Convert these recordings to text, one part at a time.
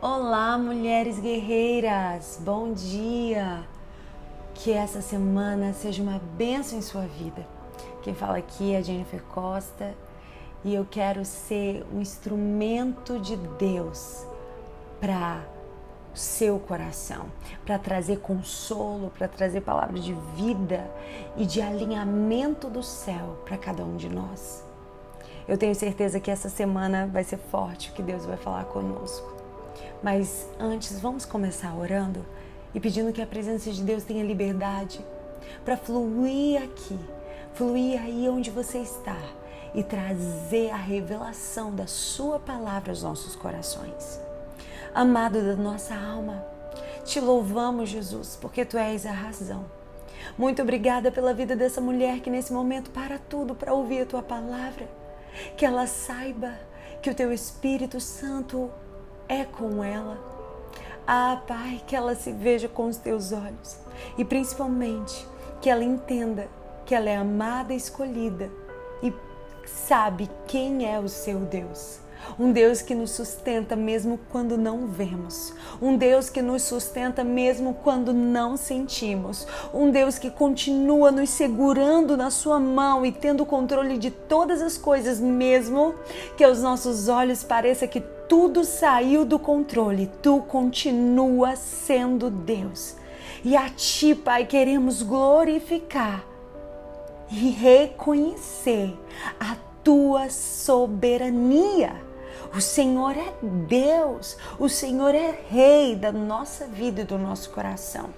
Olá, mulheres guerreiras! Bom dia! Que essa semana seja uma bênção em sua vida. Quem fala aqui é Jennifer Costa e eu quero ser um instrumento de Deus para o seu coração, para trazer consolo, para trazer palavras de vida e de alinhamento do céu para cada um de nós. Eu tenho certeza que essa semana vai ser forte, que Deus vai falar conosco. Mas antes, vamos começar orando e pedindo que a presença de Deus tenha liberdade para fluir aqui, fluir aí onde você está e trazer a revelação da Sua palavra aos nossos corações. Amado da nossa alma, te louvamos, Jesus, porque Tu és a razão. Muito obrigada pela vida dessa mulher que nesse momento para tudo para ouvir a Tua palavra. Que ela saiba que o Teu Espírito Santo é com ela. Ah, Pai, que ela se veja com os teus olhos e principalmente que ela entenda que ela é amada e escolhida e sabe quem é o seu Deus. Um Deus que nos sustenta mesmo quando não vemos. Um Deus que nos sustenta mesmo quando não sentimos. Um Deus que continua nos segurando na Sua mão e tendo controle de todas as coisas, mesmo que aos nossos olhos pareça que tudo saiu do controle. Tu continua sendo Deus. E a Ti, Pai, queremos glorificar e reconhecer a Tua soberania o Senhor é Deus, o Senhor é Rei da nossa vida e do nosso coração.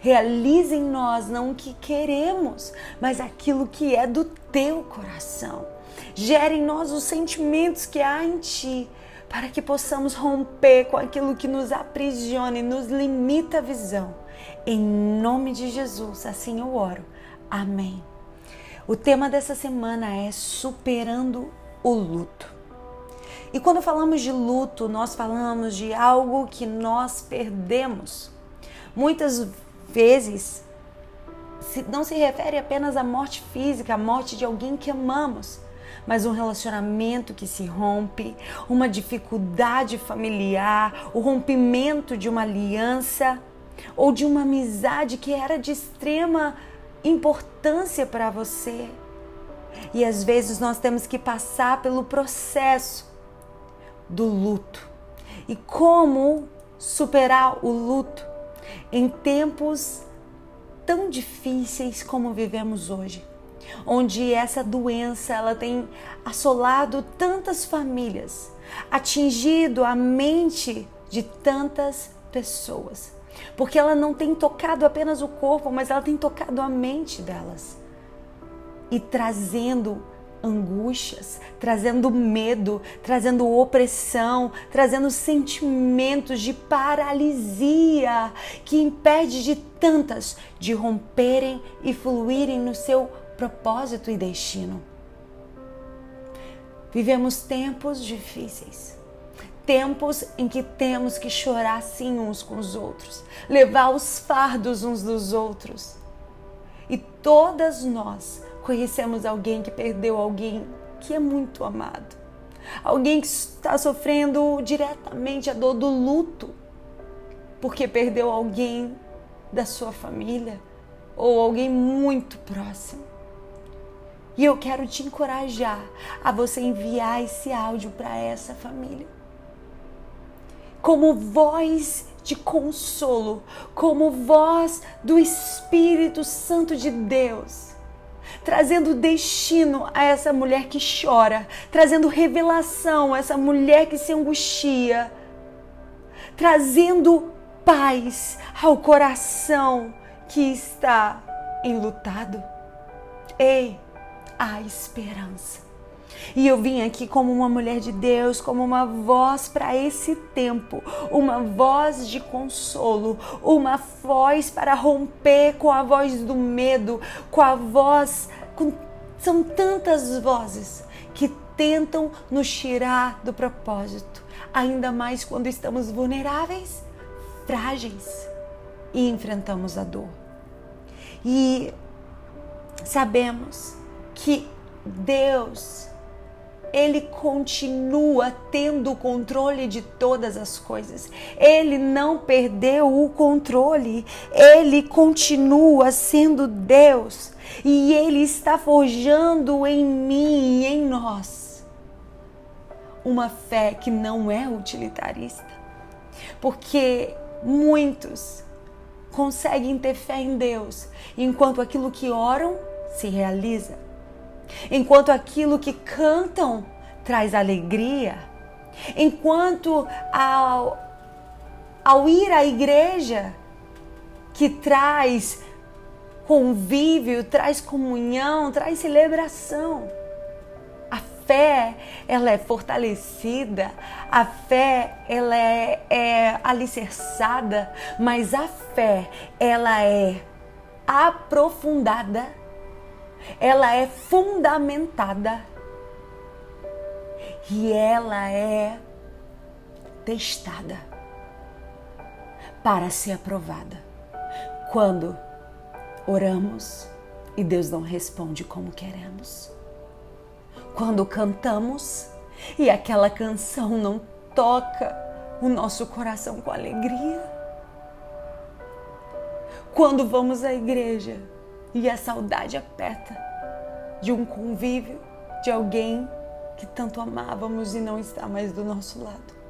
Realize em nós não o que queremos, mas aquilo que é do teu coração. Gere em nós os sentimentos que há em ti, para que possamos romper com aquilo que nos aprisiona e nos limita a visão. Em nome de Jesus, assim eu oro. Amém. O tema dessa semana é superando o luto. E quando falamos de luto, nós falamos de algo que nós perdemos. Muitas vezes não se refere apenas à morte física, à morte de alguém que amamos, mas um relacionamento que se rompe, uma dificuldade familiar, o rompimento de uma aliança ou de uma amizade que era de extrema importância para você. E às vezes nós temos que passar pelo processo do luto e como superar o luto em tempos tão difíceis como vivemos hoje, onde essa doença ela tem assolado tantas famílias, atingido a mente de tantas pessoas, porque ela não tem tocado apenas o corpo, mas ela tem tocado a mente delas. E trazendo angústias, trazendo medo, trazendo opressão, trazendo sentimentos de paralisia que impede de tantas de romperem e fluírem no seu propósito e destino. Vivemos tempos difíceis. Tempos em que temos que chorar sim uns com os outros, levar os fardos uns dos outros. E todas nós conhecemos alguém que perdeu alguém que é muito amado. Alguém que está sofrendo diretamente a dor do luto porque perdeu alguém da sua família ou alguém muito próximo. E eu quero te encorajar a você enviar esse áudio para essa família. Como voz de consolo, como voz do Espírito Santo de Deus trazendo destino a essa mulher que chora, trazendo revelação a essa mulher que se angustia, trazendo paz ao coração que está enlutado. Ei, há esperança. E eu vim aqui como uma mulher de Deus, como uma voz para esse tempo, uma voz de consolo, uma voz para romper com a voz do medo, com a voz. Com... São tantas vozes que tentam nos tirar do propósito, ainda mais quando estamos vulneráveis, frágeis e enfrentamos a dor. E sabemos que Deus ele continua tendo o controle de todas as coisas. Ele não perdeu o controle. Ele continua sendo Deus. E ele está forjando em mim e em nós uma fé que não é utilitarista. Porque muitos conseguem ter fé em Deus enquanto aquilo que oram se realiza enquanto aquilo que cantam traz alegria, enquanto ao, ao ir à igreja que traz convívio, traz comunhão, traz celebração. A fé, ela é fortalecida, a fé, ela é, é alicerçada, mas a fé, ela é aprofundada ela é fundamentada e ela é testada para ser aprovada. Quando oramos e Deus não responde como queremos. Quando cantamos e aquela canção não toca o nosso coração com alegria. Quando vamos à igreja e a saudade aperta de um convívio, de alguém que tanto amávamos e não está mais do nosso lado.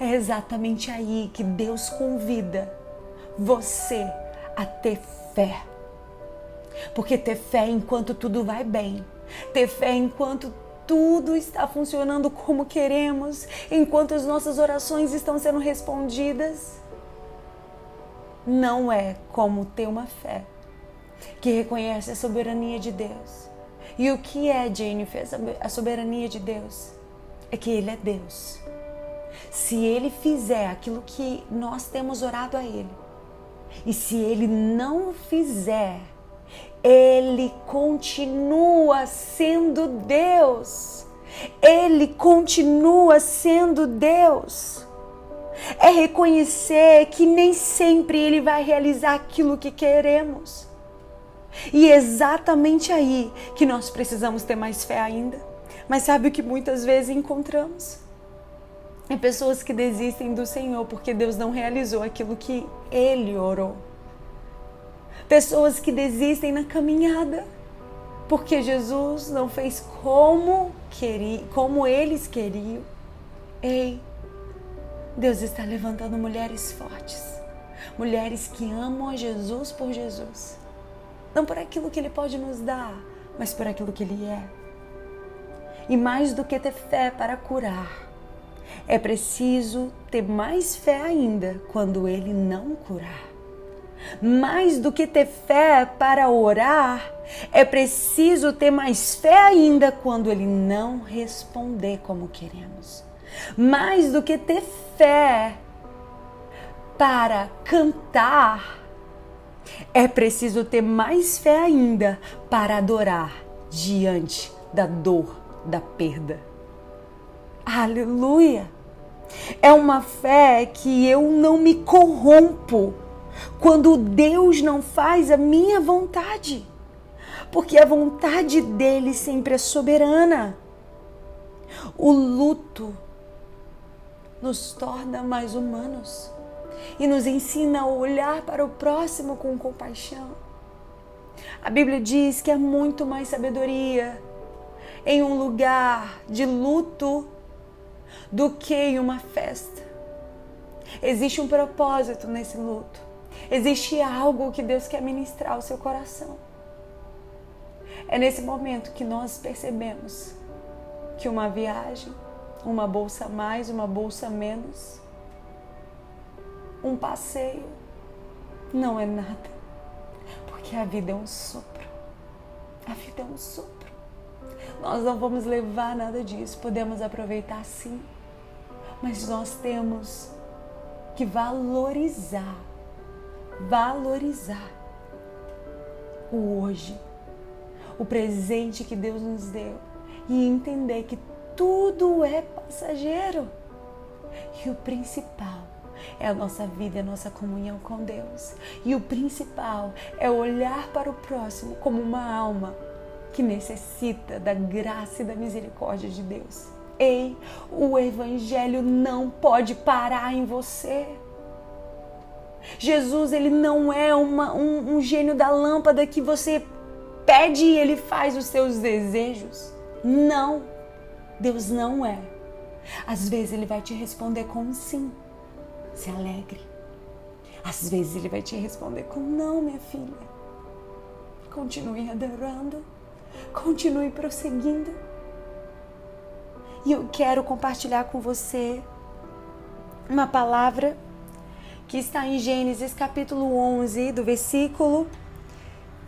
É exatamente aí que Deus convida você a ter fé. Porque ter fé enquanto tudo vai bem, ter fé enquanto tudo está funcionando como queremos, enquanto as nossas orações estão sendo respondidas, não é como ter uma fé que reconhece a soberania de Deus. E o que é, Jennifer, a soberania de Deus? É que Ele é Deus. Se Ele fizer aquilo que nós temos orado a Ele, e se Ele não fizer, Ele continua sendo Deus. Ele continua sendo Deus. É reconhecer que nem sempre Ele vai realizar aquilo que queremos e é exatamente aí que nós precisamos ter mais fé ainda. Mas sabe o que muitas vezes encontramos? É pessoas que desistem do Senhor porque Deus não realizou aquilo que Ele orou. Pessoas que desistem na caminhada porque Jesus não fez como, queria, como eles queriam. Ei, Deus está levantando mulheres fortes, mulheres que amam a Jesus por Jesus não por aquilo que Ele pode nos dar, mas por aquilo que Ele é. E mais do que ter fé para curar, é preciso ter mais fé ainda quando Ele não curar. Mais do que ter fé para orar, é preciso ter mais fé ainda quando Ele não responder como queremos. Mais do que ter fé para cantar, é preciso ter mais fé ainda para adorar diante da dor, da perda. Aleluia! É uma fé que eu não me corrompo quando Deus não faz a minha vontade, porque a vontade dele sempre é soberana. O luto nos torna mais humanos e nos ensina a olhar para o próximo com compaixão. A Bíblia diz que há muito mais sabedoria em um lugar de luto do que em uma festa. Existe um propósito nesse luto. Existe algo que Deus quer ministrar ao seu coração. É nesse momento que nós percebemos que uma viagem, uma bolsa mais, uma bolsa menos, um passeio. Não é nada. Porque a vida é um sopro. A vida é um sopro. Nós não vamos levar nada disso. Podemos aproveitar sim. Mas nós temos que valorizar. Valorizar o hoje. O presente que Deus nos deu. E entender que tudo é passageiro. E o principal é a nossa vida, é a nossa comunhão com Deus. E o principal é olhar para o próximo como uma alma que necessita da graça e da misericórdia de Deus. Ei, o Evangelho não pode parar em você. Jesus, ele não é uma, um, um gênio da lâmpada que você pede e ele faz os seus desejos. Não, Deus não é. Às vezes ele vai te responder com sim. Se alegre. Às vezes ele vai te responder com não, minha filha. Continue adorando. Continue prosseguindo. E eu quero compartilhar com você uma palavra que está em Gênesis capítulo 11, do versículo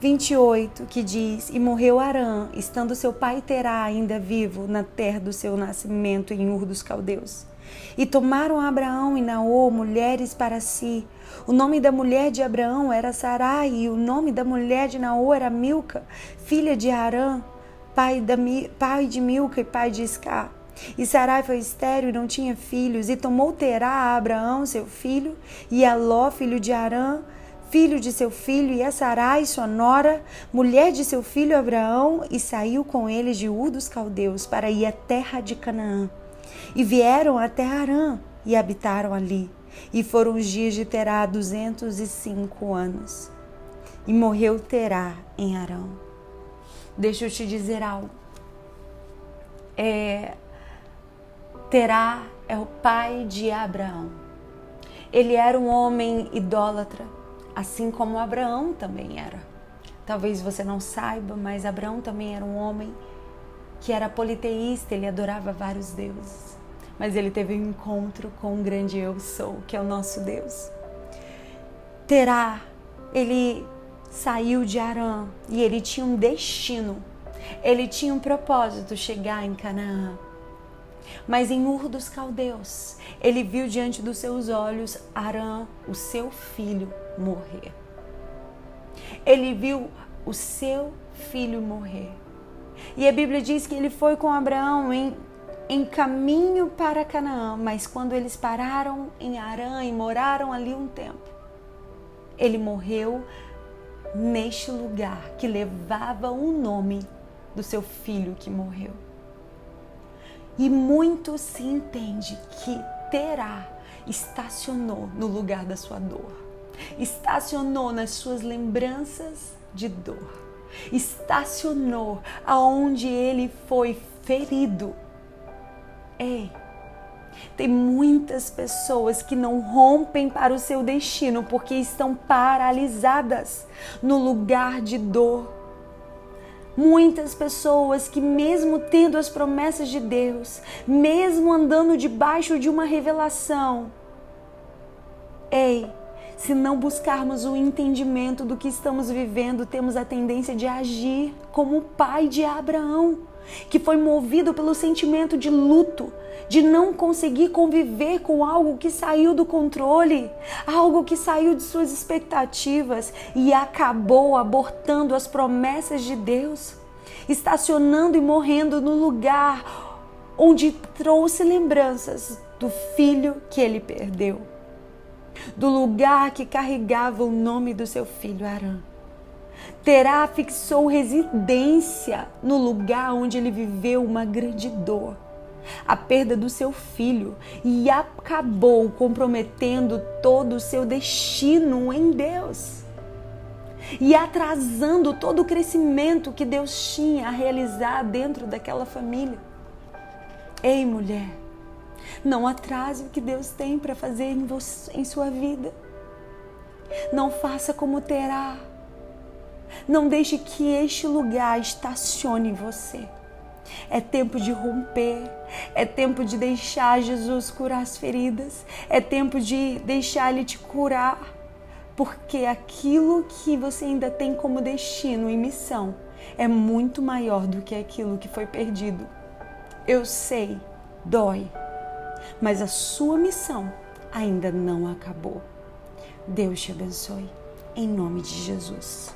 28, que diz: E morreu Arã, estando seu pai Terá ainda vivo na terra do seu nascimento em Ur dos Caldeus. E tomaram Abraão e Naô mulheres para si. O nome da mulher de Abraão era Sarai, e o nome da mulher de Naô era Milca, filha de Arã, pai, da, pai de Milca e pai de Iscar. E Sarai foi estéril e não tinha filhos, e tomou Terá a Abraão, seu filho, e a Ló, filho de Arã, filho de seu filho, e a Sarai, sua nora, mulher de seu filho Abraão, e saiu com eles de Ur dos Caldeus para ir à terra de Canaã. E vieram até Arã e habitaram ali. E foram os dias de Terá duzentos e cinco anos. E morreu Terá em Arão. Deixa eu te dizer algo. É, Terá é o pai de Abraão. Ele era um homem idólatra, assim como Abraão também era. Talvez você não saiba, mas Abraão também era um homem que era politeísta, ele adorava vários deuses mas ele teve um encontro com o grande eu sou, que é o nosso Deus. Terá, ele saiu de Arã e ele tinha um destino. Ele tinha um propósito chegar em Canaã. Mas em Ur dos Caldeus, ele viu diante dos seus olhos Arã, o seu filho, morrer. Ele viu o seu filho morrer. E a Bíblia diz que ele foi com Abraão em em caminho para Canaã, mas quando eles pararam em Arã e moraram ali um tempo, ele morreu neste lugar que levava o nome do seu filho que morreu. E muito se entende que Terá estacionou no lugar da sua dor, estacionou nas suas lembranças de dor, estacionou aonde ele foi ferido Ei, tem muitas pessoas que não rompem para o seu destino porque estão paralisadas no lugar de dor. Muitas pessoas que, mesmo tendo as promessas de Deus, mesmo andando debaixo de uma revelação, ei, se não buscarmos o entendimento do que estamos vivendo, temos a tendência de agir como o pai de Abraão que foi movido pelo sentimento de luto, de não conseguir conviver com algo que saiu do controle, algo que saiu de suas expectativas e acabou abortando as promessas de Deus, estacionando e morrendo no lugar onde trouxe lembranças do filho que ele perdeu, do lugar que carregava o nome do seu filho Arã. Terá fixou residência no lugar onde ele viveu uma grande dor, a perda do seu filho, e acabou comprometendo todo o seu destino em Deus e atrasando todo o crescimento que Deus tinha a realizar dentro daquela família. Ei, mulher, não atrase o que Deus tem para fazer em, você, em sua vida. Não faça como terá não deixe que este lugar estacione você. É tempo de romper, é tempo de deixar Jesus curar as feridas, é tempo de deixar Ele te curar, porque aquilo que você ainda tem como destino e missão é muito maior do que aquilo que foi perdido. Eu sei, dói, mas a sua missão ainda não acabou. Deus te abençoe, em nome de Jesus.